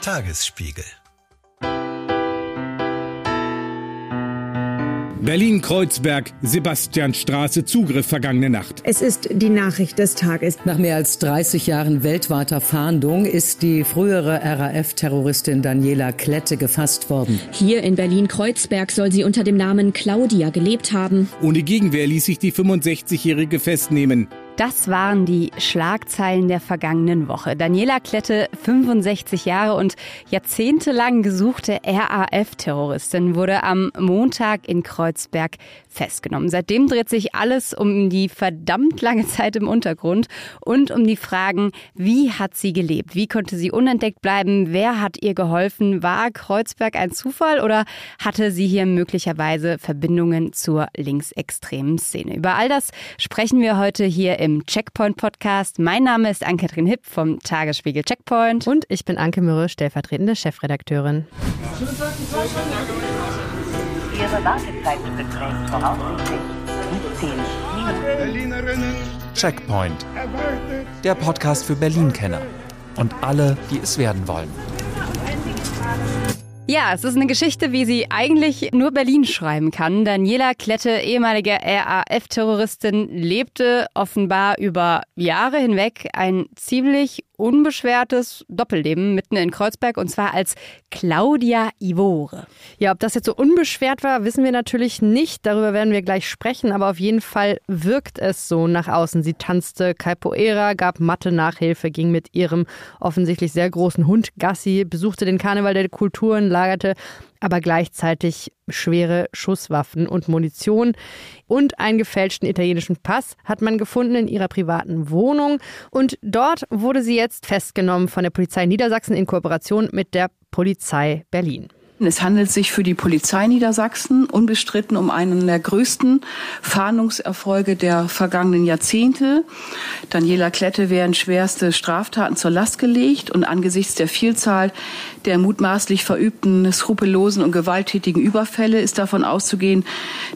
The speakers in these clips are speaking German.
Tagesspiegel Berlin-Kreuzberg, Sebastianstraße, Zugriff vergangene Nacht. Es ist die Nachricht des Tages. Nach mehr als 30 Jahren weltweiter Fahndung ist die frühere RAF-Terroristin Daniela Klette gefasst worden. Hier in Berlin-Kreuzberg soll sie unter dem Namen Claudia gelebt haben. Ohne Gegenwehr ließ sich die 65-Jährige festnehmen. Das waren die Schlagzeilen der vergangenen Woche. Daniela Klette, 65 Jahre und jahrzehntelang gesuchte RAF-Terroristin, wurde am Montag in Kreuzberg festgenommen. Seitdem dreht sich alles um die verdammt lange Zeit im Untergrund und um die Fragen, wie hat sie gelebt? Wie konnte sie unentdeckt bleiben? Wer hat ihr geholfen? War Kreuzberg ein Zufall oder hatte sie hier möglicherweise Verbindungen zur linksextremen Szene? Über all das sprechen wir heute hier im Checkpoint Podcast. Mein Name ist Ann-Kathrin Hipp vom Tagesspiegel Checkpoint. Und ich bin Anke Mürre, stellvertretende Chefredakteurin. Ihre Wartezeit beträgt voraussichtlich 17 Minuten. Checkpoint. Der Podcast für Berlin-Kenner und alle, die es werden wollen. Ja, es ist eine Geschichte, wie sie eigentlich nur Berlin schreiben kann. Daniela Klette, ehemalige RAF-Terroristin, lebte offenbar über Jahre hinweg ein ziemlich unbeschwertes Doppelleben mitten in Kreuzberg und zwar als Claudia Ivore. Ja, ob das jetzt so unbeschwert war, wissen wir natürlich nicht. Darüber werden wir gleich sprechen, aber auf jeden Fall wirkt es so nach außen. Sie tanzte Capoeira, gab Mathe-Nachhilfe, ging mit ihrem offensichtlich sehr großen Hund Gassi, besuchte den Karneval der Kulturen, lagerte aber gleichzeitig schwere Schusswaffen und Munition und einen gefälschten italienischen Pass hat man gefunden in ihrer privaten Wohnung. Und dort wurde sie jetzt festgenommen von der Polizei Niedersachsen in Kooperation mit der Polizei Berlin. Es handelt sich für die Polizei Niedersachsen unbestritten um einen der größten Fahndungserfolge der vergangenen Jahrzehnte. Daniela Klette werden schwerste Straftaten zur Last gelegt und angesichts der Vielzahl der mutmaßlich verübten, skrupellosen und gewalttätigen Überfälle ist davon auszugehen,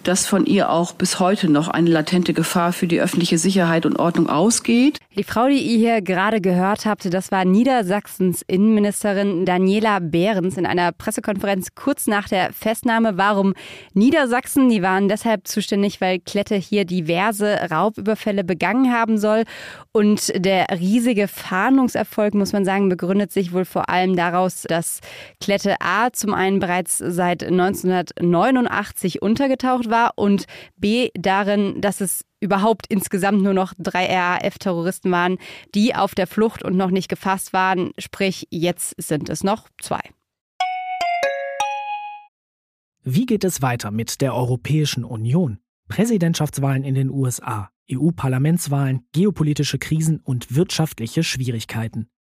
dass von ihr auch bis heute noch eine latente Gefahr für die öffentliche Sicherheit und Ordnung ausgeht. Die Frau, die ihr hier gerade gehört habt, das war Niedersachsens Innenministerin Daniela Behrens in einer Pressekonferenz kurz nach der Festnahme. Warum Niedersachsen? Die waren deshalb zuständig, weil Klette hier diverse Raubüberfälle begangen haben soll. Und der riesige Fahndungserfolg, muss man sagen, begründet sich wohl vor allem daraus, dass Klette A zum einen bereits seit 1989 untergetaucht war und B darin, dass es überhaupt insgesamt nur noch drei RAF-Terroristen waren, die auf der Flucht und noch nicht gefasst waren. Sprich, jetzt sind es noch zwei. Wie geht es weiter mit der Europäischen Union? Präsidentschaftswahlen in den USA, EU-Parlamentswahlen, geopolitische Krisen und wirtschaftliche Schwierigkeiten.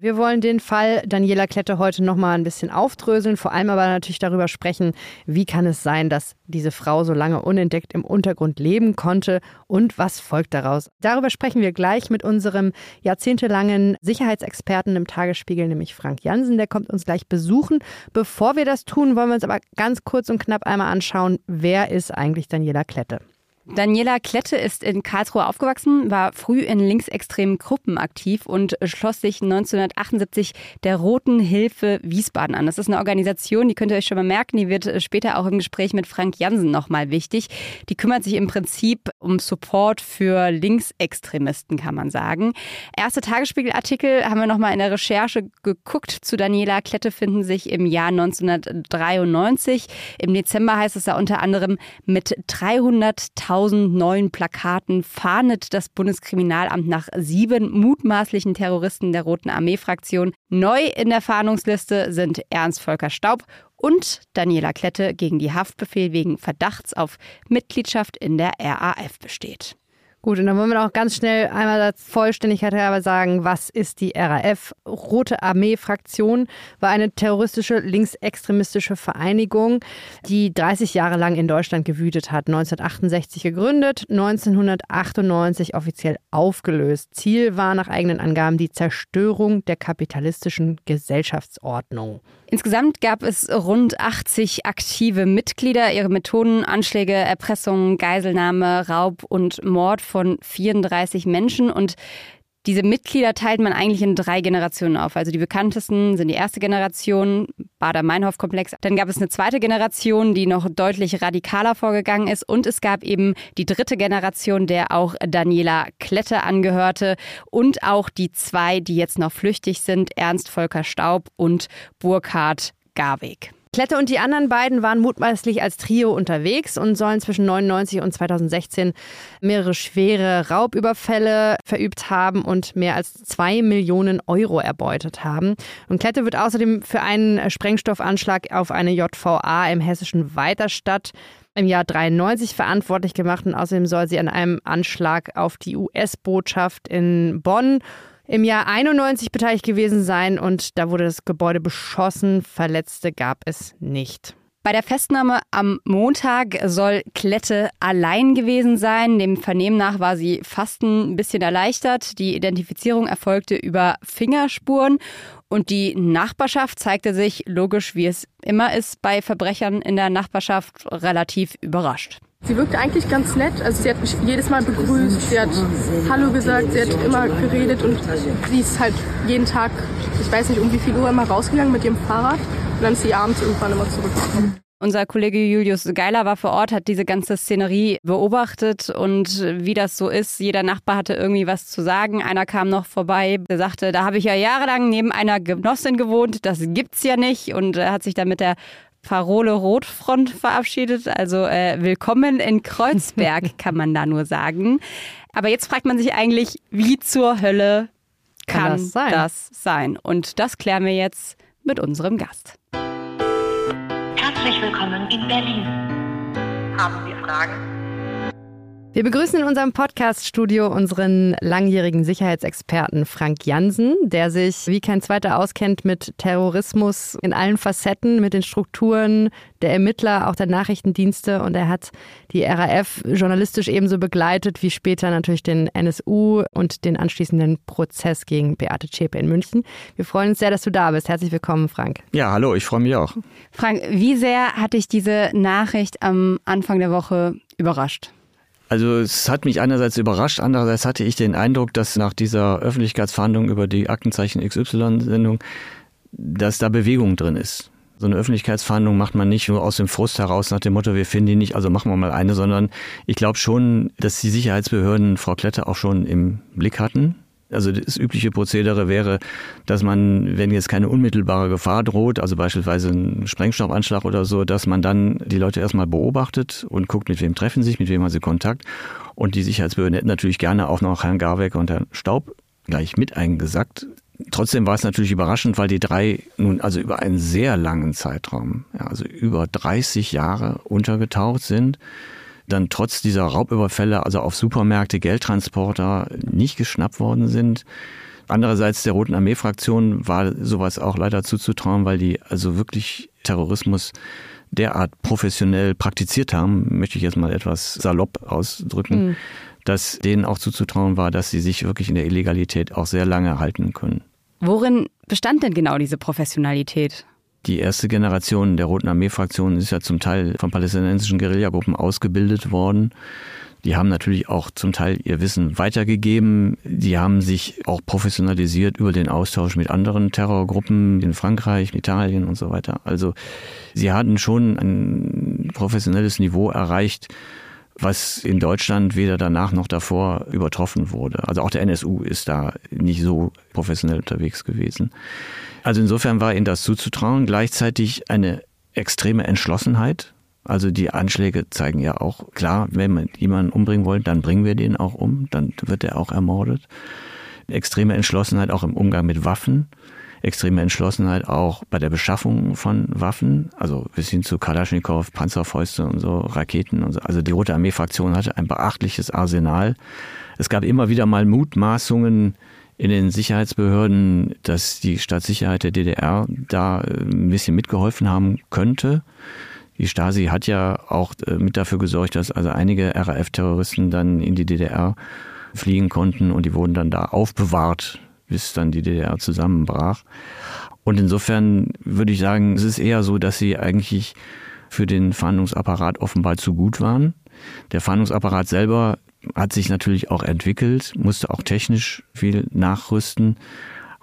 Wir wollen den Fall Daniela Klette heute noch mal ein bisschen aufdröseln, vor allem aber natürlich darüber sprechen, wie kann es sein, dass diese Frau so lange unentdeckt im Untergrund leben konnte und was folgt daraus. Darüber sprechen wir gleich mit unserem jahrzehntelangen Sicherheitsexperten im Tagesspiegel, nämlich Frank Jansen, der kommt uns gleich besuchen. Bevor wir das tun, wollen wir uns aber ganz kurz und knapp einmal anschauen, wer ist eigentlich Daniela Klette? Daniela Klette ist in Karlsruhe aufgewachsen, war früh in linksextremen Gruppen aktiv und schloss sich 1978 der Roten Hilfe Wiesbaden an. Das ist eine Organisation, die könnt ihr euch schon mal merken, die wird später auch im Gespräch mit Frank Jansen nochmal wichtig. Die kümmert sich im Prinzip um Support für Linksextremisten, kann man sagen. Erste Tagesspiegelartikel haben wir nochmal in der Recherche geguckt. Zu Daniela Klette finden sich im Jahr 1993. Im Dezember heißt es da unter anderem mit 300.000 1000 neuen Plakaten fahndet das Bundeskriminalamt nach sieben mutmaßlichen Terroristen der Roten Armee-Fraktion. Neu in der Fahndungsliste sind Ernst Volker Staub und Daniela Klette, gegen die Haftbefehl wegen Verdachts auf Mitgliedschaft in der RAF besteht. Gut, und dann wollen wir noch ganz schnell einmal als Vollständigkeit halber sagen, was ist die RAF? Rote Armee-Fraktion war eine terroristische linksextremistische Vereinigung, die 30 Jahre lang in Deutschland gewütet hat. 1968 gegründet, 1998 offiziell aufgelöst. Ziel war nach eigenen Angaben die Zerstörung der kapitalistischen Gesellschaftsordnung. Insgesamt gab es rund 80 aktive Mitglieder. Ihre Methoden, Anschläge, Erpressung, Geiselnahme, Raub und Mord von 34 Menschen. Und diese Mitglieder teilt man eigentlich in drei Generationen auf. Also die bekanntesten sind die erste Generation, Bader-Meinhof-Komplex. Dann gab es eine zweite Generation, die noch deutlich radikaler vorgegangen ist. Und es gab eben die dritte Generation, der auch Daniela Klette angehörte. Und auch die zwei, die jetzt noch flüchtig sind, Ernst Volker Staub und Burkhard Garweg. Klette und die anderen beiden waren mutmaßlich als Trio unterwegs und sollen zwischen 99 und 2016 mehrere schwere Raubüberfälle verübt haben und mehr als zwei Millionen Euro erbeutet haben. Und Klette wird außerdem für einen Sprengstoffanschlag auf eine JVA im hessischen Weiterstadt im Jahr 93 verantwortlich gemacht und außerdem soll sie an einem Anschlag auf die US-Botschaft in Bonn im Jahr 91 beteiligt gewesen sein und da wurde das Gebäude beschossen. Verletzte gab es nicht. Bei der Festnahme am Montag soll Klette allein gewesen sein. Dem Vernehmen nach war sie fast ein bisschen erleichtert. Die Identifizierung erfolgte über Fingerspuren und die Nachbarschaft zeigte sich, logisch wie es immer ist bei Verbrechern in der Nachbarschaft, relativ überrascht. Sie wirkte eigentlich ganz nett. Also sie hat mich jedes Mal begrüßt, sie hat Hallo gesagt, sie hat immer geredet. Und sie ist halt jeden Tag, ich weiß nicht um wie viel Uhr, immer rausgegangen mit ihrem Fahrrad. Und dann ist sie abends irgendwann immer zurückgekommen. Unser Kollege Julius Geiler war vor Ort, hat diese ganze Szenerie beobachtet. Und wie das so ist, jeder Nachbar hatte irgendwie was zu sagen. Einer kam noch vorbei, der sagte, da habe ich ja jahrelang neben einer Genossin gewohnt, das gibt's ja nicht. Und hat sich dann mit der Parole Rotfront verabschiedet. Also äh, willkommen in Kreuzberg, kann man da nur sagen. Aber jetzt fragt man sich eigentlich, wie zur Hölle kann, kann das, sein? das sein? Und das klären wir jetzt mit unserem Gast. Herzlich willkommen in Berlin. Haben wir Fragen? Wir begrüßen in unserem Podcast-Studio unseren langjährigen Sicherheitsexperten Frank Jansen, der sich wie kein zweiter auskennt mit Terrorismus in allen Facetten, mit den Strukturen der Ermittler, auch der Nachrichtendienste. Und er hat die RAF journalistisch ebenso begleitet wie später natürlich den NSU und den anschließenden Prozess gegen Beate Zschäpe in München. Wir freuen uns sehr, dass du da bist. Herzlich willkommen, Frank. Ja, hallo, ich freue mich auch. Frank, wie sehr hat dich diese Nachricht am Anfang der Woche überrascht? Also es hat mich einerseits überrascht, andererseits hatte ich den Eindruck, dass nach dieser Öffentlichkeitsverhandlung über die Aktenzeichen XY-Sendung, dass da Bewegung drin ist. So eine Öffentlichkeitsverhandlung macht man nicht nur aus dem Frust heraus nach dem Motto, wir finden die nicht, also machen wir mal eine, sondern ich glaube schon, dass die Sicherheitsbehörden Frau Klette auch schon im Blick hatten also das übliche Prozedere wäre, dass man, wenn jetzt keine unmittelbare Gefahr droht, also beispielsweise ein Sprengstoffanschlag oder so, dass man dann die Leute erstmal beobachtet und guckt, mit wem treffen sie sich, mit wem haben sie Kontakt. Und die Sicherheitsbehörden hätten natürlich gerne auch noch Herrn Garweg und Herrn Staub gleich mit eingesackt. Trotzdem war es natürlich überraschend, weil die drei nun also über einen sehr langen Zeitraum, also über 30 Jahre untergetaucht sind dann trotz dieser Raubüberfälle, also auf Supermärkte, Geldtransporter nicht geschnappt worden sind. Andererseits der Roten Armee-Fraktion war sowas auch leider zuzutrauen, weil die also wirklich Terrorismus derart professionell praktiziert haben, möchte ich jetzt mal etwas salopp ausdrücken, mhm. dass denen auch zuzutrauen war, dass sie sich wirklich in der Illegalität auch sehr lange halten können. Worin bestand denn genau diese Professionalität? Die erste Generation der Roten Armee-Fraktion ist ja zum Teil von palästinensischen Guerillagruppen ausgebildet worden. Die haben natürlich auch zum Teil ihr Wissen weitergegeben. Die haben sich auch professionalisiert über den Austausch mit anderen Terrorgruppen in Frankreich, Italien und so weiter. Also sie hatten schon ein professionelles Niveau erreicht, was in Deutschland weder danach noch davor übertroffen wurde. Also auch der NSU ist da nicht so professionell unterwegs gewesen. Also insofern war ihnen das zuzutrauen. Gleichzeitig eine extreme Entschlossenheit. Also die Anschläge zeigen ja auch, klar, wenn wir jemanden umbringen wollen, dann bringen wir den auch um, dann wird er auch ermordet. Extreme Entschlossenheit auch im Umgang mit Waffen. Extreme Entschlossenheit auch bei der Beschaffung von Waffen, also bis hin zu Kalaschnikow, Panzerfäuste und so, Raketen und so. Also die Rote Armee-Fraktion hatte ein beachtliches Arsenal. Es gab immer wieder mal Mutmaßungen in den Sicherheitsbehörden, dass die Staatssicherheit der DDR da äh, ein bisschen mitgeholfen haben könnte. Die Stasi hat ja auch äh, mit dafür gesorgt, dass also einige RAF-Terroristen dann in die DDR fliegen konnten und die wurden dann da aufbewahrt, bis dann die DDR zusammenbrach. Und insofern würde ich sagen, es ist eher so, dass sie eigentlich für den Fahndungsapparat offenbar zu gut waren. Der Fahndungsapparat selber hat sich natürlich auch entwickelt, musste auch technisch viel nachrüsten.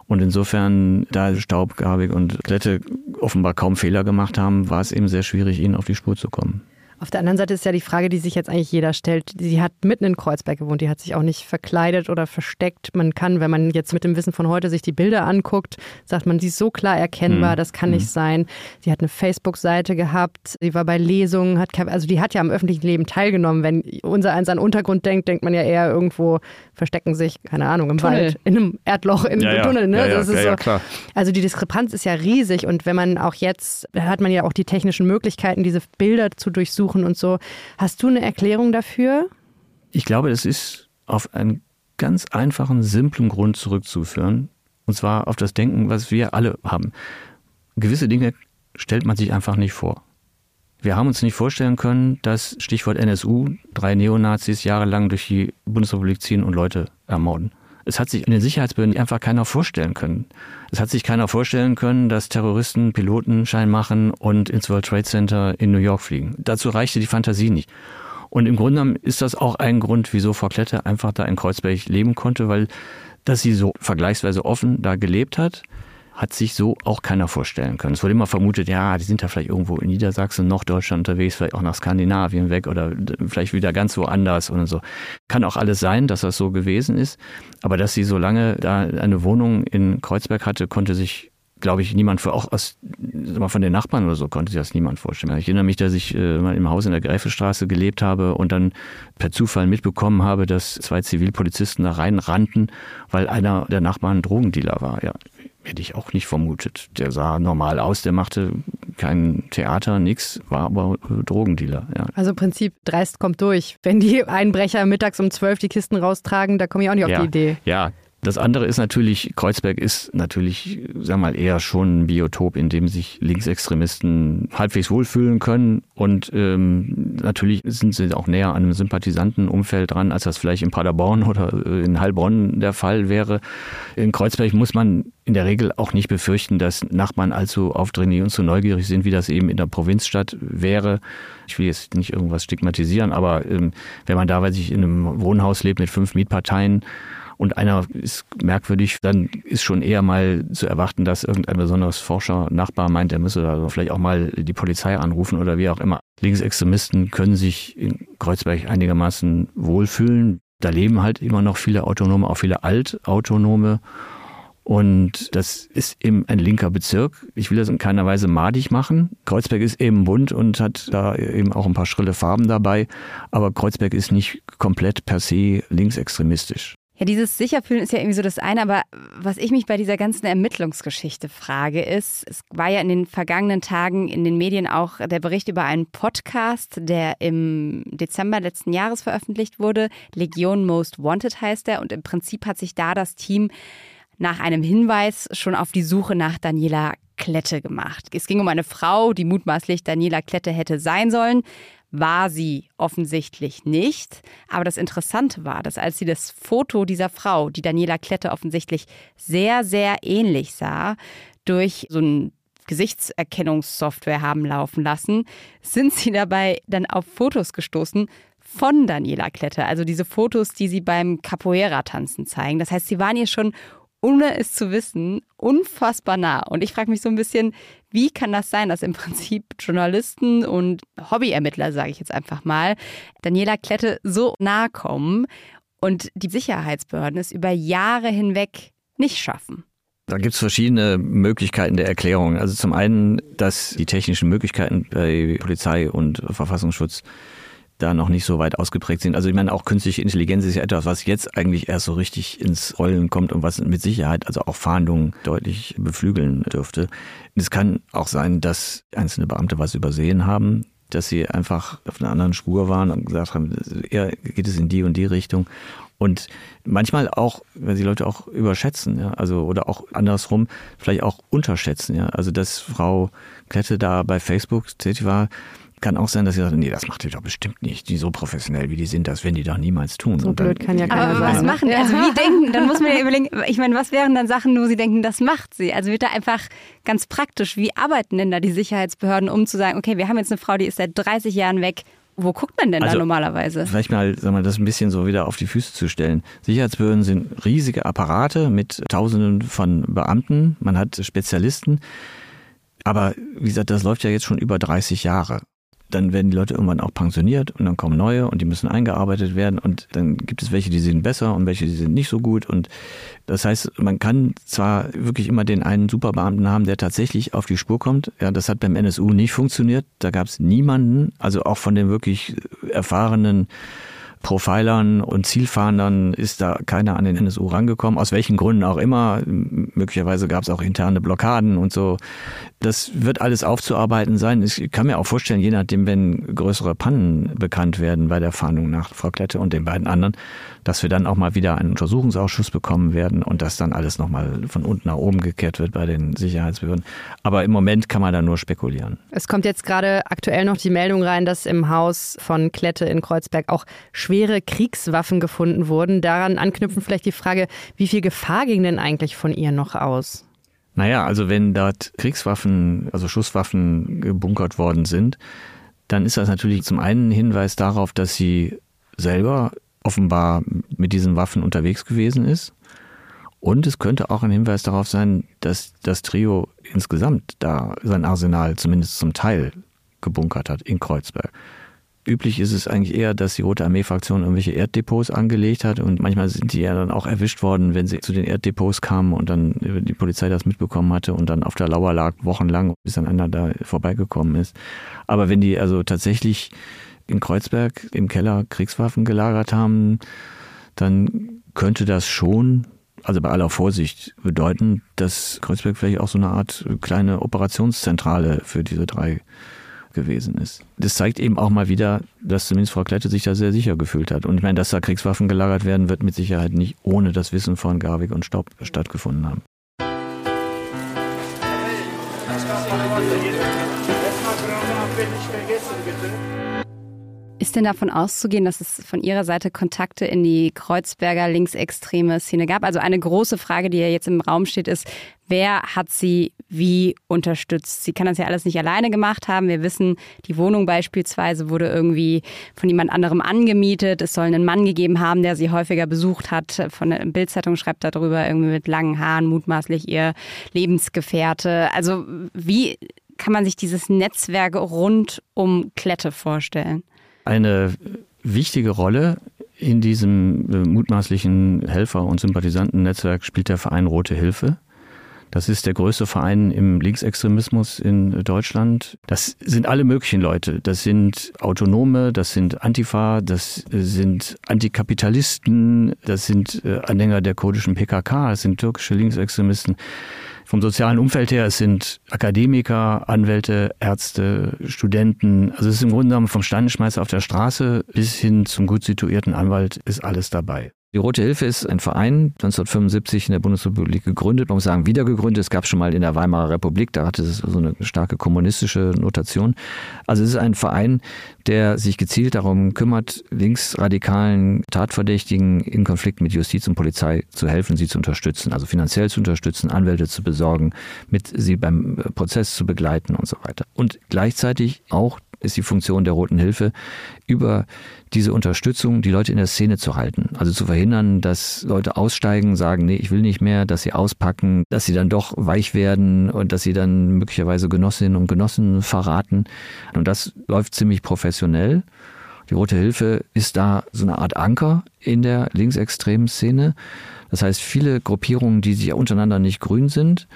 Und insofern, da Staubgabig und Klette offenbar kaum Fehler gemacht haben, war es eben sehr schwierig, ihnen auf die Spur zu kommen. Auf der anderen Seite ist ja die Frage, die sich jetzt eigentlich jeder stellt. Sie hat mitten in Kreuzberg gewohnt, die hat sich auch nicht verkleidet oder versteckt. Man kann, wenn man jetzt mit dem Wissen von heute sich die Bilder anguckt, sagt man, sie ist so klar erkennbar, mhm. das kann nicht mhm. sein. Sie hat eine Facebook-Seite gehabt, sie war bei Lesungen, hat, also die hat ja am öffentlichen Leben teilgenommen. Wenn unser eins an Untergrund denkt, denkt man ja eher irgendwo verstecken sich, keine Ahnung, im Tunnel. Wald, in einem Erdloch, in einem ja, Tunnel. Ne? Ja, ja, ja, so. klar. Also die Diskrepanz ist ja riesig und wenn man auch jetzt, hat man ja auch die technischen Möglichkeiten, diese Bilder zu durchsuchen suchen und so. Hast du eine Erklärung dafür? Ich glaube, es ist auf einen ganz einfachen, simplen Grund zurückzuführen. Und zwar auf das Denken, was wir alle haben. Gewisse Dinge stellt man sich einfach nicht vor. Wir haben uns nicht vorstellen können, dass Stichwort NSU drei Neonazis jahrelang durch die Bundesrepublik ziehen und Leute ermorden. Es hat sich in den Sicherheitsbehörden einfach keiner vorstellen können. Es hat sich keiner vorstellen können, dass Terroristen Pilotenschein machen und ins World Trade Center in New York fliegen. Dazu reichte die Fantasie nicht. Und im Grunde genommen ist das auch ein Grund, wieso Frau Klette einfach da in Kreuzberg leben konnte, weil dass sie so vergleichsweise offen da gelebt hat hat sich so auch keiner vorstellen können. Es wurde immer vermutet, ja, die sind da vielleicht irgendwo in Niedersachsen, Norddeutschland unterwegs, vielleicht auch nach Skandinavien weg oder vielleicht wieder ganz woanders und so. Kann auch alles sein, dass das so gewesen ist. Aber dass sie so lange da eine Wohnung in Kreuzberg hatte, konnte sich glaube ich, niemand für auch aus, mal von den Nachbarn oder so konnte sich das niemand vorstellen. Ich erinnere mich, dass ich äh, mal im Haus in der Gräfestraße gelebt habe und dann per Zufall mitbekommen habe, dass zwei Zivilpolizisten da reinrannten, weil einer der Nachbarn Drogendealer war. Ja, hätte ich auch nicht vermutet. Der sah normal aus, der machte kein Theater, nix, war aber äh, Drogendealer. Ja. Also im Prinzip dreist kommt durch. Wenn die Einbrecher mittags um zwölf die Kisten raustragen, da komme ich auch nicht auf ja, die Idee. Ja, das andere ist natürlich, Kreuzberg ist natürlich, sag mal, eher schon ein Biotop, in dem sich Linksextremisten halbwegs wohlfühlen können. Und ähm, natürlich sind sie auch näher an einem Sympathisantenumfeld dran, als das vielleicht in Paderborn oder äh, in Heilbronn der Fall wäre. In Kreuzberg muss man in der Regel auch nicht befürchten, dass Nachbarn allzu aufdringlich und zu neugierig sind, wie das eben in der Provinzstadt wäre. Ich will jetzt nicht irgendwas stigmatisieren, aber ähm, wenn man da, weil sich in einem Wohnhaus lebt mit fünf Mietparteien, und einer ist merkwürdig, dann ist schon eher mal zu erwarten, dass irgendein besonderes Forscher, Nachbar meint, er müsse da vielleicht auch mal die Polizei anrufen oder wie auch immer. Linksextremisten können sich in Kreuzberg einigermaßen wohlfühlen. Da leben halt immer noch viele Autonome, auch viele Altautonome. Und das ist eben ein linker Bezirk. Ich will das in keiner Weise madig machen. Kreuzberg ist eben bunt und hat da eben auch ein paar schrille Farben dabei. Aber Kreuzberg ist nicht komplett per se linksextremistisch. Ja, dieses Sicherfühlen ist ja irgendwie so das eine, aber was ich mich bei dieser ganzen Ermittlungsgeschichte frage, ist, es war ja in den vergangenen Tagen in den Medien auch der Bericht über einen Podcast, der im Dezember letzten Jahres veröffentlicht wurde. Legion Most Wanted heißt er und im Prinzip hat sich da das Team nach einem Hinweis schon auf die Suche nach Daniela Klette gemacht. Es ging um eine Frau, die mutmaßlich Daniela Klette hätte sein sollen war sie offensichtlich nicht. Aber das Interessante war, dass als sie das Foto dieser Frau, die Daniela Klette offensichtlich sehr, sehr ähnlich sah, durch so ein Gesichtserkennungssoftware haben laufen lassen, sind sie dabei dann auf Fotos gestoßen von Daniela Klette. Also diese Fotos, die sie beim Capoeira-Tanzen zeigen. Das heißt, sie waren ihr schon ohne es zu wissen, unfassbar nah. Und ich frage mich so ein bisschen, wie kann das sein, dass im Prinzip Journalisten und Hobbyermittler, sage ich jetzt einfach mal, Daniela Klette so nahe kommen und die Sicherheitsbehörden es über Jahre hinweg nicht schaffen? Da gibt es verschiedene Möglichkeiten der Erklärung. Also zum einen, dass die technischen Möglichkeiten bei Polizei und Verfassungsschutz da noch nicht so weit ausgeprägt sind. Also ich meine, auch künstliche Intelligenz ist ja etwas, was jetzt eigentlich erst so richtig ins Rollen kommt und was mit Sicherheit also auch Fahndungen deutlich beflügeln dürfte. Es kann auch sein, dass einzelne Beamte was übersehen haben, dass sie einfach auf einer anderen Spur waren und gesagt haben, eher geht es in die und die Richtung. Und manchmal auch, wenn sie Leute auch überschätzen, ja, also oder auch andersrum vielleicht auch unterschätzen, ja. Also dass Frau Klette da bei Facebook tätig war, kann auch sein, dass sie sagen, nee, das macht ihr doch bestimmt nicht. Die so professionell wie die sind, das werden die doch niemals tun. So blöd kann ja keiner Aber sein. was machen die? Also wie denken? Dann muss man ja überlegen, ich meine, was wären dann Sachen, wo sie denken, das macht sie? Also wird da einfach ganz praktisch, wie arbeiten denn da die Sicherheitsbehörden, um zu sagen, okay, wir haben jetzt eine Frau, die ist seit 30 Jahren weg. Wo guckt man denn Also, da normalerweise? Vielleicht mal, sagen wir, das ein bisschen so wieder auf die Füße zu stellen. Sicherheitsbehörden sind riesige Apparate mit Tausenden von Beamten. Man hat Spezialisten. Aber wie gesagt, das läuft ja jetzt schon über 30 Jahre. Dann werden die Leute irgendwann auch pensioniert und dann kommen neue und die müssen eingearbeitet werden und dann gibt es welche, die sind besser und welche, die sind nicht so gut und das heißt, man kann zwar wirklich immer den einen Superbeamten haben, der tatsächlich auf die Spur kommt. Ja, das hat beim NSU nicht funktioniert. Da gab es niemanden, also auch von den wirklich erfahrenen Profilern und Zielfahndern ist da keiner an den NSU rangekommen, aus welchen Gründen auch immer. Möglicherweise gab es auch interne Blockaden und so. Das wird alles aufzuarbeiten sein. Ich kann mir auch vorstellen, je nachdem, wenn größere Pannen bekannt werden bei der Fahndung nach Frau Klette und den beiden anderen, dass wir dann auch mal wieder einen Untersuchungsausschuss bekommen werden und dass dann alles nochmal von unten nach oben gekehrt wird bei den Sicherheitsbehörden. Aber im Moment kann man da nur spekulieren. Es kommt jetzt gerade aktuell noch die Meldung rein, dass im Haus von Klette in Kreuzberg auch schwere Kriegswaffen gefunden wurden. Daran anknüpfen vielleicht die Frage, wie viel Gefahr ging denn eigentlich von ihr noch aus? Naja, also wenn dort Kriegswaffen, also Schusswaffen gebunkert worden sind, dann ist das natürlich zum einen ein Hinweis darauf, dass sie selber offenbar mit diesen Waffen unterwegs gewesen ist. Und es könnte auch ein Hinweis darauf sein, dass das Trio insgesamt da sein Arsenal zumindest zum Teil gebunkert hat in Kreuzberg. Üblich ist es eigentlich eher, dass die Rote Armee-Fraktion irgendwelche Erddepots angelegt hat und manchmal sind die ja dann auch erwischt worden, wenn sie zu den Erddepots kamen und dann die Polizei das mitbekommen hatte und dann auf der Lauer lag wochenlang, bis dann einer da vorbeigekommen ist. Aber wenn die also tatsächlich in Kreuzberg im Keller Kriegswaffen gelagert haben, dann könnte das schon, also bei aller Vorsicht, bedeuten, dass Kreuzberg vielleicht auch so eine Art kleine Operationszentrale für diese drei gewesen ist. Das zeigt eben auch mal wieder, dass zumindest Frau Klette sich da sehr sicher gefühlt hat. Und ich meine, dass da Kriegswaffen gelagert werden, wird mit Sicherheit nicht ohne das Wissen von Garwig und Staub stattgefunden haben. Ist denn davon auszugehen, dass es von Ihrer Seite Kontakte in die Kreuzberger linksextreme Szene gab? Also eine große Frage, die ja jetzt im Raum steht, ist, wer hat sie wie unterstützt? Sie kann das ja alles nicht alleine gemacht haben. Wir wissen, die Wohnung beispielsweise wurde irgendwie von jemand anderem angemietet. Es soll einen Mann gegeben haben, der sie häufiger besucht hat. Von der Bildzeitung schreibt darüber irgendwie mit langen Haaren, mutmaßlich ihr Lebensgefährte. Also wie kann man sich dieses Netzwerk rund um Klette vorstellen? Eine wichtige Rolle in diesem äh, mutmaßlichen Helfer- und Sympathisantennetzwerk spielt der Verein Rote Hilfe. Das ist der größte Verein im Linksextremismus in Deutschland. Das sind alle möglichen Leute. Das sind Autonome, das sind Antifa, das sind Antikapitalisten, das sind äh, Anhänger der kurdischen PKK, das sind türkische Linksextremisten. Vom sozialen Umfeld her, es sind Akademiker, Anwälte, Ärzte, Studenten. Also es ist im Grunde genommen vom Standenschmeißer auf der Straße bis hin zum gut situierten Anwalt ist alles dabei. Die Rote Hilfe ist ein Verein, 1975 in der Bundesrepublik gegründet. Man muss sagen, wieder gegründet. Es gab schon mal in der Weimarer Republik, da hatte es so eine starke kommunistische Notation. Also es ist ein Verein, der sich gezielt darum kümmert, linksradikalen Tatverdächtigen in Konflikt mit Justiz und Polizei zu helfen, sie zu unterstützen, also finanziell zu unterstützen, Anwälte zu besorgen, mit sie beim Prozess zu begleiten und so weiter. Und gleichzeitig auch ist die Funktion der Roten Hilfe, über diese Unterstützung die Leute in der Szene zu halten. Also zu verhindern, dass Leute aussteigen, sagen, nee, ich will nicht mehr, dass sie auspacken, dass sie dann doch weich werden und dass sie dann möglicherweise Genossinnen und Genossen verraten. Und das läuft ziemlich professionell. Die Rote Hilfe ist da so eine Art Anker in der linksextremen Szene. Das heißt, viele Gruppierungen, die sich untereinander nicht grün sind,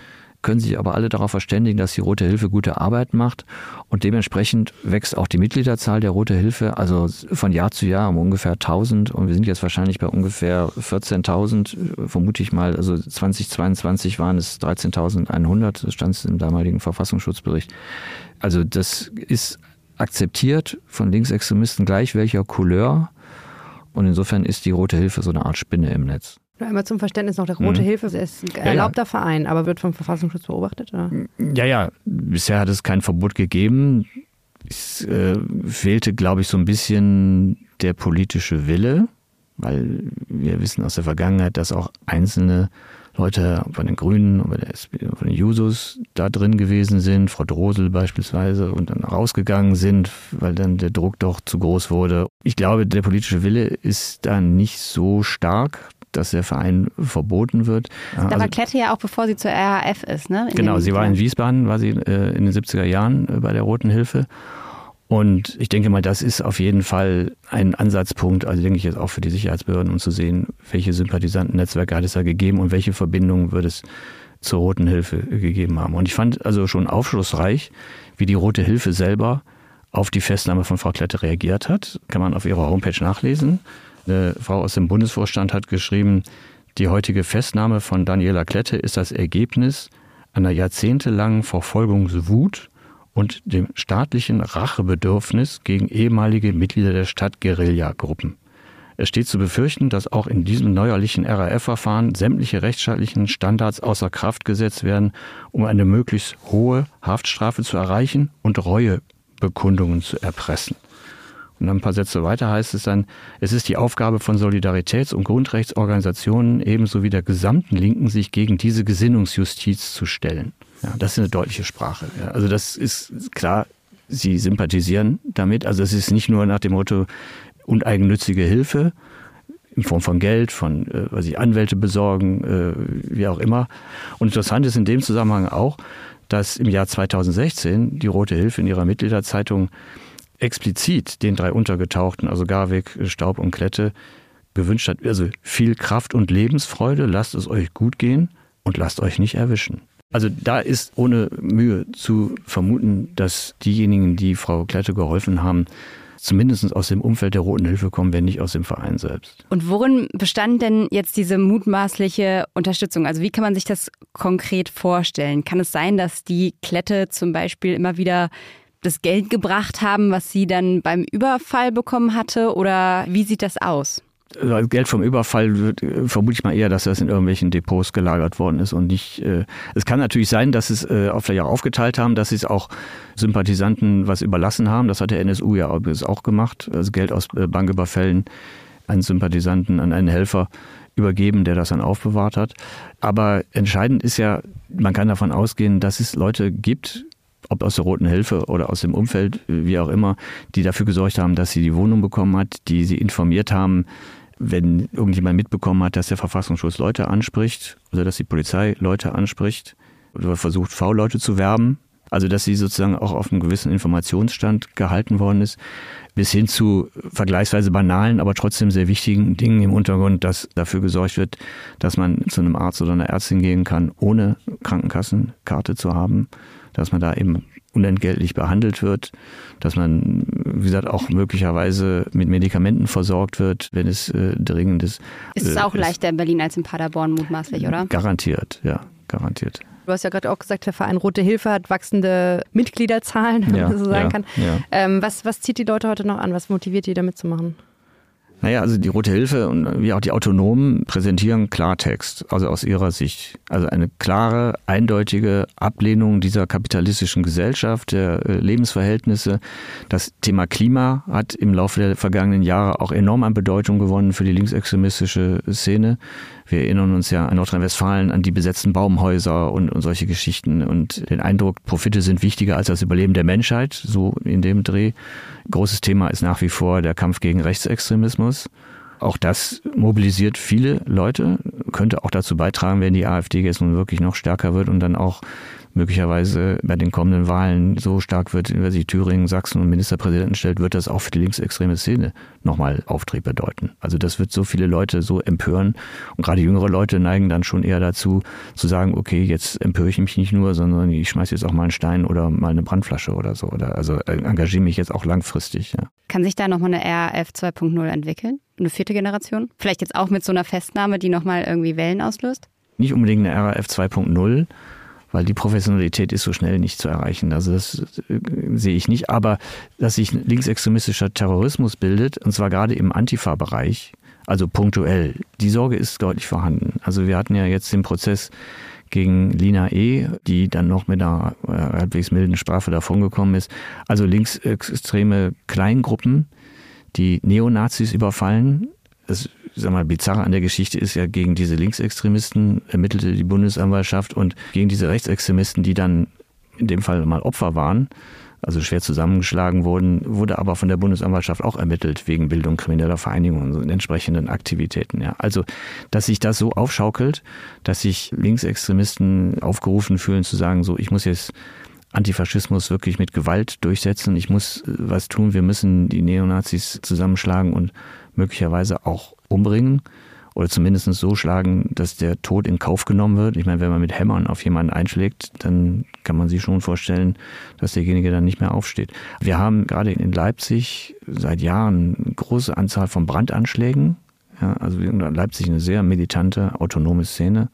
können sich aber alle darauf verständigen, dass die Rote Hilfe gute Arbeit macht und dementsprechend wächst auch die Mitgliederzahl der Rote Hilfe, also von Jahr zu Jahr um ungefähr 1000 und wir sind jetzt wahrscheinlich bei ungefähr 14.000, vermute ich mal, also 2022 waren es 13.100, das stand im damaligen Verfassungsschutzbericht. Also das ist akzeptiert von Linksextremisten gleich welcher Couleur und insofern ist die Rote Hilfe so eine Art Spinne im Netz. Einmal zum Verständnis noch, der Rote mhm. Hilfe ist ein erlaubter ja, ja. Verein, aber wird vom Verfassungsschutz beobachtet? Oder? Ja, ja, bisher hat es kein Verbot gegeben. Es äh, fehlte, glaube ich, so ein bisschen der politische Wille, weil wir wissen aus der Vergangenheit, dass auch einzelne Leute von den Grünen und von den Jusos da drin gewesen sind, Frau Drosel beispielsweise, und dann rausgegangen sind, weil dann der Druck doch zu groß wurde. Ich glaube, der politische Wille ist da nicht so stark dass der Verein verboten wird. Da also, war Klette ja auch bevor sie zur RAF ist, ne? In genau, sie war in Wiesbaden, war sie äh, in den 70er Jahren äh, bei der Roten Hilfe. Und ich denke mal, das ist auf jeden Fall ein Ansatzpunkt, also denke ich jetzt auch für die Sicherheitsbehörden, um zu sehen, welche Sympathisantennetzwerke hat es da gegeben und welche Verbindungen wird es zur Roten Hilfe gegeben haben. Und ich fand also schon aufschlussreich, wie die Rote Hilfe selber auf die Festnahme von Frau Klette reagiert hat. Kann man auf ihrer Homepage nachlesen. Eine Frau aus dem Bundesvorstand hat geschrieben, die heutige Festnahme von Daniela Klette ist das Ergebnis einer jahrzehntelangen Verfolgungswut und dem staatlichen Rachebedürfnis gegen ehemalige Mitglieder der Stadt-Guerilla-Gruppen. Es steht zu befürchten, dass auch in diesem neuerlichen RAF-Verfahren sämtliche rechtsstaatlichen Standards außer Kraft gesetzt werden, um eine möglichst hohe Haftstrafe zu erreichen und Reuebekundungen zu erpressen. Und dann ein paar Sätze weiter heißt es dann, es ist die Aufgabe von Solidaritäts- und Grundrechtsorganisationen ebenso wie der gesamten Linken, sich gegen diese Gesinnungsjustiz zu stellen. Ja, das ist eine deutliche Sprache. Ja, also das ist klar, sie sympathisieren damit. Also es ist nicht nur nach dem Motto uneigennützige Hilfe in Form von Geld, von äh, was ich Anwälte besorgen, äh, wie auch immer. Und interessant ist in dem Zusammenhang auch, dass im Jahr 2016 die Rote Hilfe in ihrer Mitgliederzeitung explizit den drei Untergetauchten, also Garwig, Staub und Klette, gewünscht hat, also viel Kraft und Lebensfreude, lasst es euch gut gehen und lasst euch nicht erwischen. Also da ist ohne Mühe zu vermuten, dass diejenigen, die Frau Klette geholfen haben, zumindest aus dem Umfeld der Roten Hilfe kommen, wenn nicht aus dem Verein selbst. Und worin bestand denn jetzt diese mutmaßliche Unterstützung? Also wie kann man sich das konkret vorstellen? Kann es sein, dass die Klette zum Beispiel immer wieder das Geld gebracht haben, was sie dann beim Überfall bekommen hatte? Oder wie sieht das aus? Also Geld vom Überfall wird, äh, vermute ich mal eher, dass das in irgendwelchen Depots gelagert worden ist und nicht. Äh, es kann natürlich sein, dass es äh, vielleicht auch aufgeteilt haben, dass sie es auch Sympathisanten was überlassen haben. Das hat der NSU ja auch gemacht. Also Geld aus äh, Banküberfällen an Sympathisanten, an einen Helfer übergeben, der das dann aufbewahrt hat. Aber entscheidend ist ja, man kann davon ausgehen, dass es Leute gibt, ob aus der Roten Hilfe oder aus dem Umfeld, wie auch immer, die dafür gesorgt haben, dass sie die Wohnung bekommen hat, die sie informiert haben, wenn irgendjemand mitbekommen hat, dass der Verfassungsschutz Leute anspricht oder dass die Polizei Leute anspricht oder versucht, V-Leute zu werben. Also dass sie sozusagen auch auf einem gewissen Informationsstand gehalten worden ist, bis hin zu vergleichsweise banalen, aber trotzdem sehr wichtigen Dingen im Untergrund, dass dafür gesorgt wird, dass man zu einem Arzt oder einer Ärztin gehen kann, ohne Krankenkassenkarte zu haben dass man da eben unentgeltlich behandelt wird, dass man, wie gesagt, auch möglicherweise mit Medikamenten versorgt wird, wenn es äh, dringend ist. Ist es äh, auch leichter in Berlin als in Paderborn mutmaßlich, oder? Garantiert, ja, garantiert. Du hast ja gerade auch gesagt, der Verein Rote Hilfe hat wachsende Mitgliederzahlen, wenn ja, man so sagen ja, kann. Ja. Ähm, was, was zieht die Leute heute noch an? Was motiviert die, damit zu machen? Naja, also die Rote Hilfe und wie auch die Autonomen präsentieren Klartext, also aus ihrer Sicht. Also eine klare, eindeutige Ablehnung dieser kapitalistischen Gesellschaft, der äh, Lebensverhältnisse. Das Thema Klima hat im Laufe der vergangenen Jahre auch enorm an Bedeutung gewonnen für die linksextremistische Szene. Wir erinnern uns ja an Nordrhein-Westfalen an die besetzten Baumhäuser und, und solche Geschichten und den Eindruck, Profite sind wichtiger als das Überleben der Menschheit, so in dem Dreh. Großes Thema ist nach wie vor der Kampf gegen Rechtsextremismus. Auch das mobilisiert viele Leute, könnte auch dazu beitragen, wenn die AfD jetzt nun wirklich noch stärker wird und dann auch möglicherweise bei den kommenden Wahlen so stark wird, wenn sich Thüringen, Sachsen und Ministerpräsidenten stellt, wird das auch für die linksextreme Szene nochmal Auftrieb bedeuten. Also das wird so viele Leute so empören und gerade jüngere Leute neigen dann schon eher dazu zu sagen, okay, jetzt empöre ich mich nicht nur, sondern ich schmeiße jetzt auch mal einen Stein oder mal eine Brandflasche oder so oder also engagiere mich jetzt auch langfristig. Ja. Kann sich da nochmal eine RAF 2.0 entwickeln? Eine vierte Generation? Vielleicht jetzt auch mit so einer Festnahme, die nochmal irgendwie Wellen auslöst? Nicht unbedingt eine RAF 2.0, weil die Professionalität ist so schnell nicht zu erreichen. Also das äh, sehe ich nicht. Aber dass sich linksextremistischer Terrorismus bildet, und zwar gerade im Antifa-Bereich, also punktuell, die Sorge ist deutlich vorhanden. Also wir hatten ja jetzt den Prozess gegen Lina E., die dann noch mit einer äh, halbwegs milden Strafe davongekommen ist. Also linksextreme Kleingruppen, die Neonazis überfallen. Es sag mal, bizarre an der Geschichte ist ja, gegen diese Linksextremisten ermittelte die Bundesanwaltschaft und gegen diese Rechtsextremisten, die dann in dem Fall mal Opfer waren, also schwer zusammengeschlagen wurden, wurde aber von der Bundesanwaltschaft auch ermittelt wegen Bildung krimineller Vereinigungen und entsprechenden Aktivitäten. Ja. Also, dass sich das so aufschaukelt, dass sich Linksextremisten aufgerufen fühlen zu sagen, so, ich muss jetzt Antifaschismus wirklich mit Gewalt durchsetzen, ich muss was tun, wir müssen die Neonazis zusammenschlagen und möglicherweise auch umbringen oder zumindest so schlagen, dass der Tod in Kauf genommen wird. Ich meine, wenn man mit Hämmern auf jemanden einschlägt, dann kann man sich schon vorstellen, dass derjenige dann nicht mehr aufsteht. Wir haben gerade in Leipzig seit Jahren eine große Anzahl von Brandanschlägen. Ja, also Leipzig eine sehr militante, autonome Szene.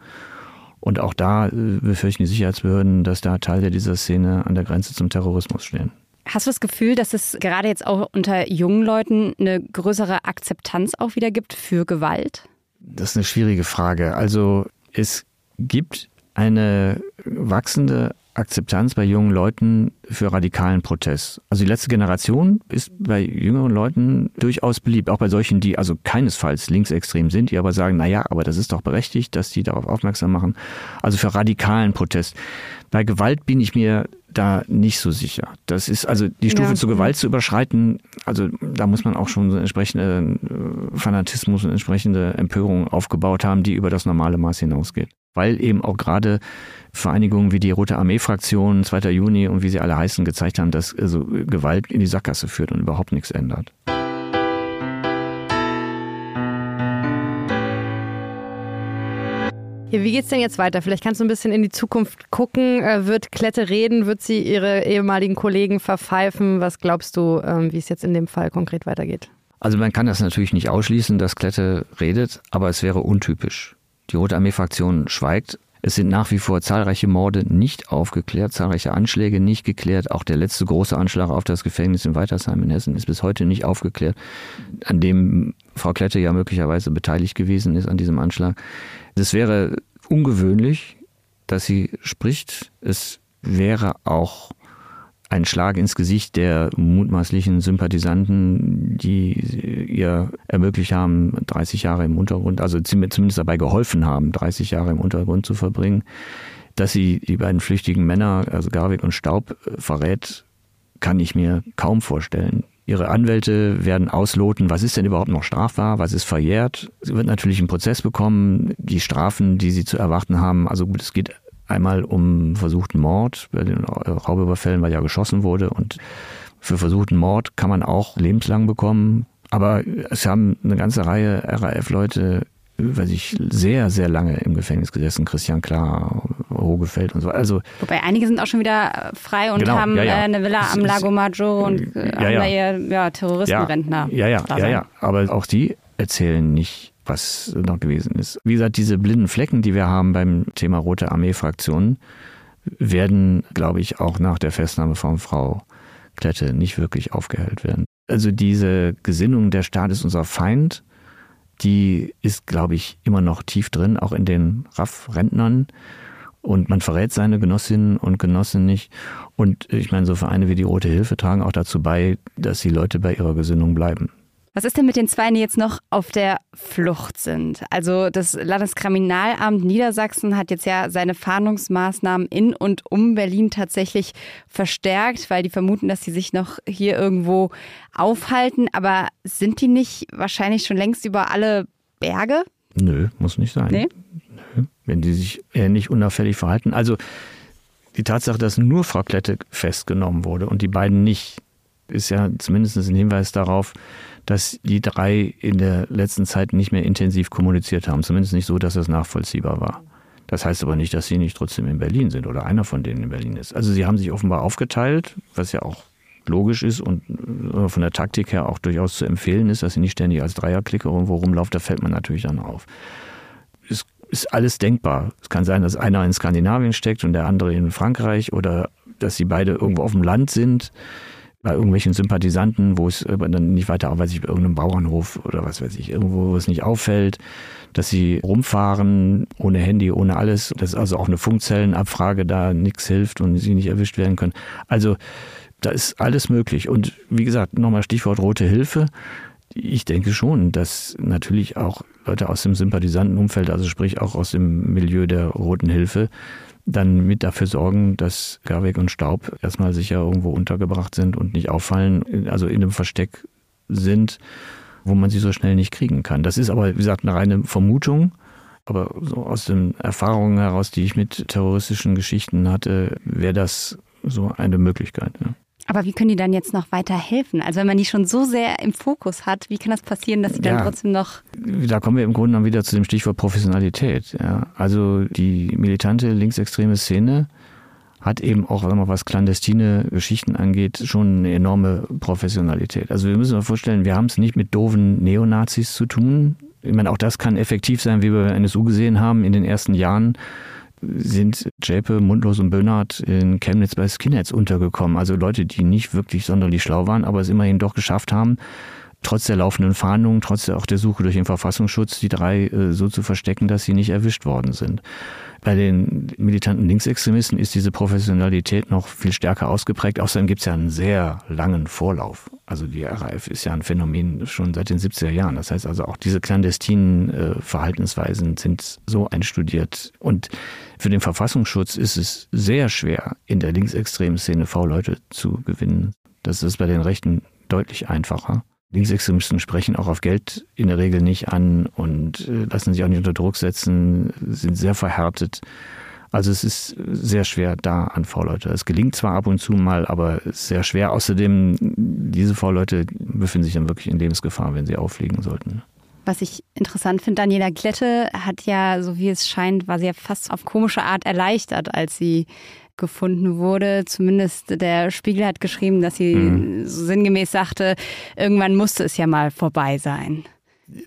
Und auch da äh, befürchten die Sicherheitsbehörden, dass da Teile dieser Szene an der Grenze zum Terrorismus stehen. Hast du das Gefühl, dass es gerade jetzt auch unter jungen Leuten eine größere Akzeptanz auch wieder gibt für Gewalt? Das ist eine schwierige Frage. Also es gibt eine wachsende Akzeptanz bei jungen Leuten für radikalen Protest. Also die letzte Generation ist bei jüngeren Leuten durchaus beliebt, auch bei solchen, die also keinesfalls linksextrem sind, die aber sagen, na ja, aber das ist doch berechtigt, dass die darauf aufmerksam machen. Also für radikalen Protest. Bei Gewalt bin ich mir da nicht so sicher. Das ist also die Stufe ja. zur Gewalt zu überschreiten. Also da muss man auch schon so entsprechende äh, Fanatismus und entsprechende Empörung aufgebaut haben, die über das normale Maß hinausgeht. Weil eben auch gerade Vereinigungen wie die Rote Armee-Fraktion, 2. Juni und wie sie alle heißen, gezeigt haben, dass also Gewalt in die Sackgasse führt und überhaupt nichts ändert. Wie geht's denn jetzt weiter? Vielleicht kannst du ein bisschen in die Zukunft gucken. Äh, wird Klette reden? Wird sie ihre ehemaligen Kollegen verpfeifen? Was glaubst du, ähm, wie es jetzt in dem Fall konkret weitergeht? Also man kann das natürlich nicht ausschließen, dass Klette redet, aber es wäre untypisch. Die Rote Armee-Fraktion schweigt. Es sind nach wie vor zahlreiche Morde nicht aufgeklärt, zahlreiche Anschläge nicht geklärt. Auch der letzte große Anschlag auf das Gefängnis in Weitersheim in Hessen ist bis heute nicht aufgeklärt, an dem Frau Klette ja möglicherweise beteiligt gewesen ist an diesem Anschlag. Es wäre ungewöhnlich, dass sie spricht. Es wäre auch ein Schlag ins Gesicht der mutmaßlichen Sympathisanten, die ihr ermöglicht haben, 30 Jahre im Untergrund, also zumindest dabei geholfen haben, 30 Jahre im Untergrund zu verbringen. Dass sie die beiden flüchtigen Männer, also Garwig und Staub, verrät, kann ich mir kaum vorstellen. Ihre Anwälte werden ausloten, was ist denn überhaupt noch strafbar, was ist verjährt. Sie wird natürlich einen Prozess bekommen, die Strafen, die sie zu erwarten haben. Also gut, es geht einmal um versuchten Mord, bei den Raubüberfällen, weil ja geschossen wurde. Und für versuchten Mord kann man auch lebenslang bekommen. Aber es haben eine ganze Reihe RAF-Leute weiß ich, sehr, sehr lange im Gefängnis gesessen. Christian Klar, Hogefeld und so. Also, Wobei einige sind auch schon wieder frei und genau, haben ja, ja. Äh, eine Villa am Lago Maggiore und äh, ja, haben da ihr ja, Terroristenrentner. Ja, ja, ja, ja, aber auch die erzählen nicht, was noch gewesen ist. Wie gesagt, diese blinden Flecken, die wir haben beim Thema Rote Armee-Fraktionen, werden, glaube ich, auch nach der Festnahme von Frau Klette nicht wirklich aufgehellt werden. Also diese Gesinnung, der Staat ist unser Feind, die ist, glaube ich, immer noch tief drin, auch in den RAF-Rentnern. Und man verrät seine Genossinnen und Genossen nicht. Und ich meine, so Vereine wie die Rote Hilfe tragen auch dazu bei, dass die Leute bei ihrer Gesinnung bleiben. Was ist denn mit den zwei, die jetzt noch auf der Flucht sind? Also das Landeskriminalamt Niedersachsen hat jetzt ja seine Fahndungsmaßnahmen in und um Berlin tatsächlich verstärkt, weil die vermuten, dass sie sich noch hier irgendwo aufhalten. Aber sind die nicht wahrscheinlich schon längst über alle Berge? Nö, muss nicht sein. Nee? Nö, wenn die sich eher nicht unauffällig verhalten. Also die Tatsache, dass nur Frau Klette festgenommen wurde und die beiden nicht, ist ja zumindest ein Hinweis darauf, dass die drei in der letzten Zeit nicht mehr intensiv kommuniziert haben. Zumindest nicht so, dass das nachvollziehbar war. Das heißt aber nicht, dass sie nicht trotzdem in Berlin sind oder einer von denen in Berlin ist. Also sie haben sich offenbar aufgeteilt, was ja auch logisch ist und äh, von der Taktik her auch durchaus zu empfehlen ist, dass sie nicht ständig als Dreierklicker irgendwo rumlaufen, da fällt man natürlich dann auf. Es ist alles denkbar. Es kann sein, dass einer in Skandinavien steckt und der andere in Frankreich oder dass sie beide irgendwo auf dem Land sind bei irgendwelchen Sympathisanten, wo es aber dann nicht weiter, weiß ich, bei irgendeinem Bauernhof oder was weiß ich, irgendwo, wo es nicht auffällt, dass sie rumfahren, ohne Handy, ohne alles, dass also auch eine Funkzellenabfrage da nichts hilft und sie nicht erwischt werden können. Also da ist alles möglich. Und wie gesagt, nochmal Stichwort rote Hilfe. Ich denke schon, dass natürlich auch Leute aus dem Sympathisantenumfeld, also sprich auch aus dem Milieu der Roten Hilfe, dann mit dafür sorgen, dass Garweg und Staub erstmal sicher irgendwo untergebracht sind und nicht auffallen, also in einem Versteck sind, wo man sie so schnell nicht kriegen kann. Das ist aber, wie gesagt, eine reine Vermutung. Aber so aus den Erfahrungen heraus, die ich mit terroristischen Geschichten hatte, wäre das so eine Möglichkeit. Ja. Aber wie können die dann jetzt noch weiter helfen? Also wenn man die schon so sehr im Fokus hat, wie kann das passieren, dass sie dann trotzdem noch... Da kommen wir im Grunde dann wieder zu dem Stichwort Professionalität. Ja. Also die militante linksextreme Szene hat eben auch, wenn man was clandestine Geschichten angeht, schon eine enorme Professionalität. Also wir müssen uns vorstellen, wir haben es nicht mit doofen Neonazis zu tun. Ich meine, auch das kann effektiv sein, wie wir bei NSU gesehen haben in den ersten Jahren sind Jape, Mundlos und Böhnhardt in Chemnitz bei Skinheads untergekommen. Also Leute, die nicht wirklich sonderlich schlau waren, aber es immerhin doch geschafft haben, trotz der laufenden Fahndungen, trotz auch der Suche durch den Verfassungsschutz, die drei äh, so zu verstecken, dass sie nicht erwischt worden sind. Bei den militanten Linksextremisten ist diese Professionalität noch viel stärker ausgeprägt. Außerdem gibt es ja einen sehr langen Vorlauf. Also die RAF ist ja ein Phänomen schon seit den 70er Jahren. Das heißt also auch diese clandestinen äh, Verhaltensweisen sind so einstudiert. Und für den Verfassungsschutz ist es sehr schwer, in der linksextremen Szene V-Leute zu gewinnen. Das ist bei den Rechten deutlich einfacher. Linksextremisten sprechen auch auf Geld in der Regel nicht an und äh, lassen sich auch nicht unter Druck setzen, sind sehr verhärtet. Also es ist sehr schwer da an V-Leute. Es gelingt zwar ab und zu mal, aber sehr schwer. Außerdem, diese V-Leute befinden sich dann wirklich in Lebensgefahr, wenn sie auffliegen sollten. Was ich interessant finde, Daniela Klette hat ja, so wie es scheint, war sie ja fast auf komische Art erleichtert, als sie gefunden wurde. Zumindest der Spiegel hat geschrieben, dass sie mhm. sinngemäß sagte, irgendwann musste es ja mal vorbei sein.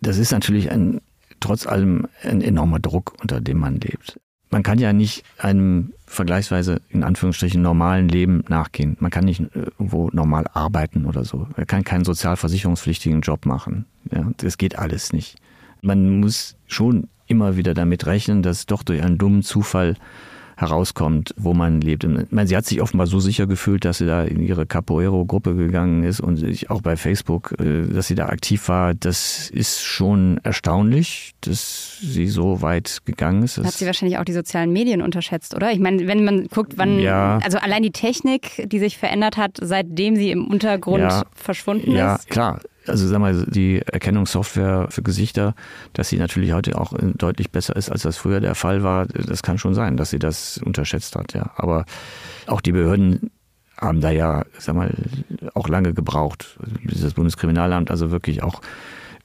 Das ist natürlich ein, trotz allem ein enormer Druck, unter dem man lebt. Man kann ja nicht einem vergleichsweise in Anführungsstrichen normalen Leben nachgehen. Man kann nicht irgendwo normal arbeiten oder so. Man kann keinen sozialversicherungspflichtigen Job machen. Ja, das geht alles nicht. Man muss schon immer wieder damit rechnen, dass doch durch einen dummen Zufall herauskommt, wo man lebt. Ich meine, sie hat sich offenbar so sicher gefühlt, dass sie da in ihre Capoeiro-Gruppe gegangen ist und sich auch bei Facebook, äh, dass sie da aktiv war. Das ist schon erstaunlich, dass sie so weit gegangen ist. Hat sie wahrscheinlich auch die sozialen Medien unterschätzt, oder? Ich meine, wenn man guckt, wann, ja. also allein die Technik, die sich verändert hat, seitdem sie im Untergrund ja. verschwunden ja, ist. Ja, klar also sag mal, die Erkennungssoftware für Gesichter, dass sie natürlich heute auch deutlich besser ist, als das früher der Fall war, das kann schon sein, dass sie das unterschätzt hat, ja. Aber auch die Behörden haben da ja, sag mal, auch lange gebraucht, bis das Bundeskriminalamt also wirklich auch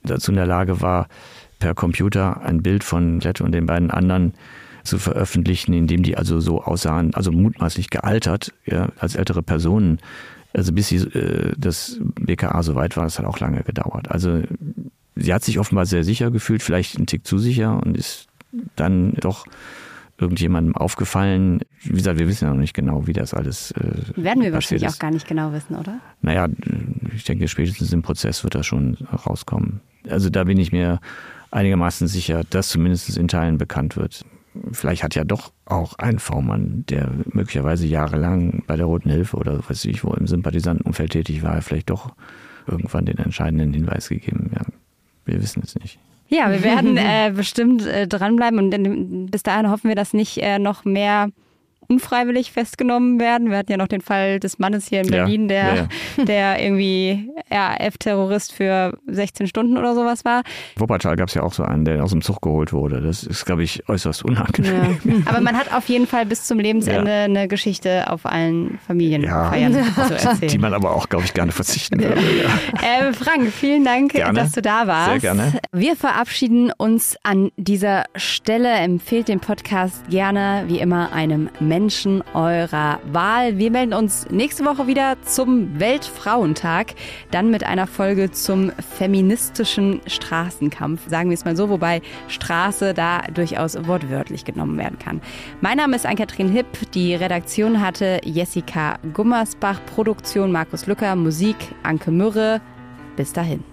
dazu in der Lage war, per Computer ein Bild von Lette und den beiden anderen zu veröffentlichen, in dem die also so aussahen, also mutmaßlich gealtert, ja, als ältere Personen also bis sie, äh, das BKA so weit war, das hat auch lange gedauert. Also sie hat sich offenbar sehr sicher gefühlt, vielleicht einen Tick zu sicher und ist dann doch irgendjemandem aufgefallen. Wie gesagt, wir wissen ja noch nicht genau, wie das alles. Äh, Werden wir wahrscheinlich ist. auch gar nicht genau wissen, oder? Naja, ich denke, spätestens im Prozess wird das schon rauskommen. Also da bin ich mir einigermaßen sicher, dass zumindest in Teilen bekannt wird vielleicht hat ja doch auch ein V-Mann, der möglicherweise jahrelang bei der Roten Hilfe oder weiß ich wo im Sympathisantenumfeld tätig war, vielleicht doch irgendwann den entscheidenden Hinweis gegeben. Ja, wir wissen es nicht. Ja, wir werden äh, bestimmt äh, dranbleiben und bis dahin hoffen wir, dass nicht äh, noch mehr unfreiwillig festgenommen werden. Wir hatten ja noch den Fall des Mannes hier in Berlin, ja, der, ja, ja. der irgendwie RAF-Terrorist für 16 Stunden oder sowas war. Wuppertal gab es ja auch so einen, der aus dem Zug geholt wurde. Das ist, glaube ich, äußerst unangenehm. Aber man hat auf jeden Fall bis zum Lebensende eine Geschichte auf allen Familienfeiern zu erzählen. Die man aber auch, glaube ich, gerne verzichten würde. Äh, Frank, vielen Dank, gerne. dass du da warst. Sehr gerne. Wir verabschieden uns an dieser Stelle. Empfehlt den Podcast gerne, wie immer, einem Menschen eurer Wahl. Wir melden uns nächste Woche wieder zum Weltfrauentag, dann mit einer Folge zum feministischen Straßenkampf, sagen wir es mal so, wobei Straße da durchaus wortwörtlich genommen werden kann. Mein Name ist Ann-Kathrin Hipp, die Redaktion hatte Jessica Gummersbach, Produktion Markus Lücker, Musik Anke Mürre. Bis dahin.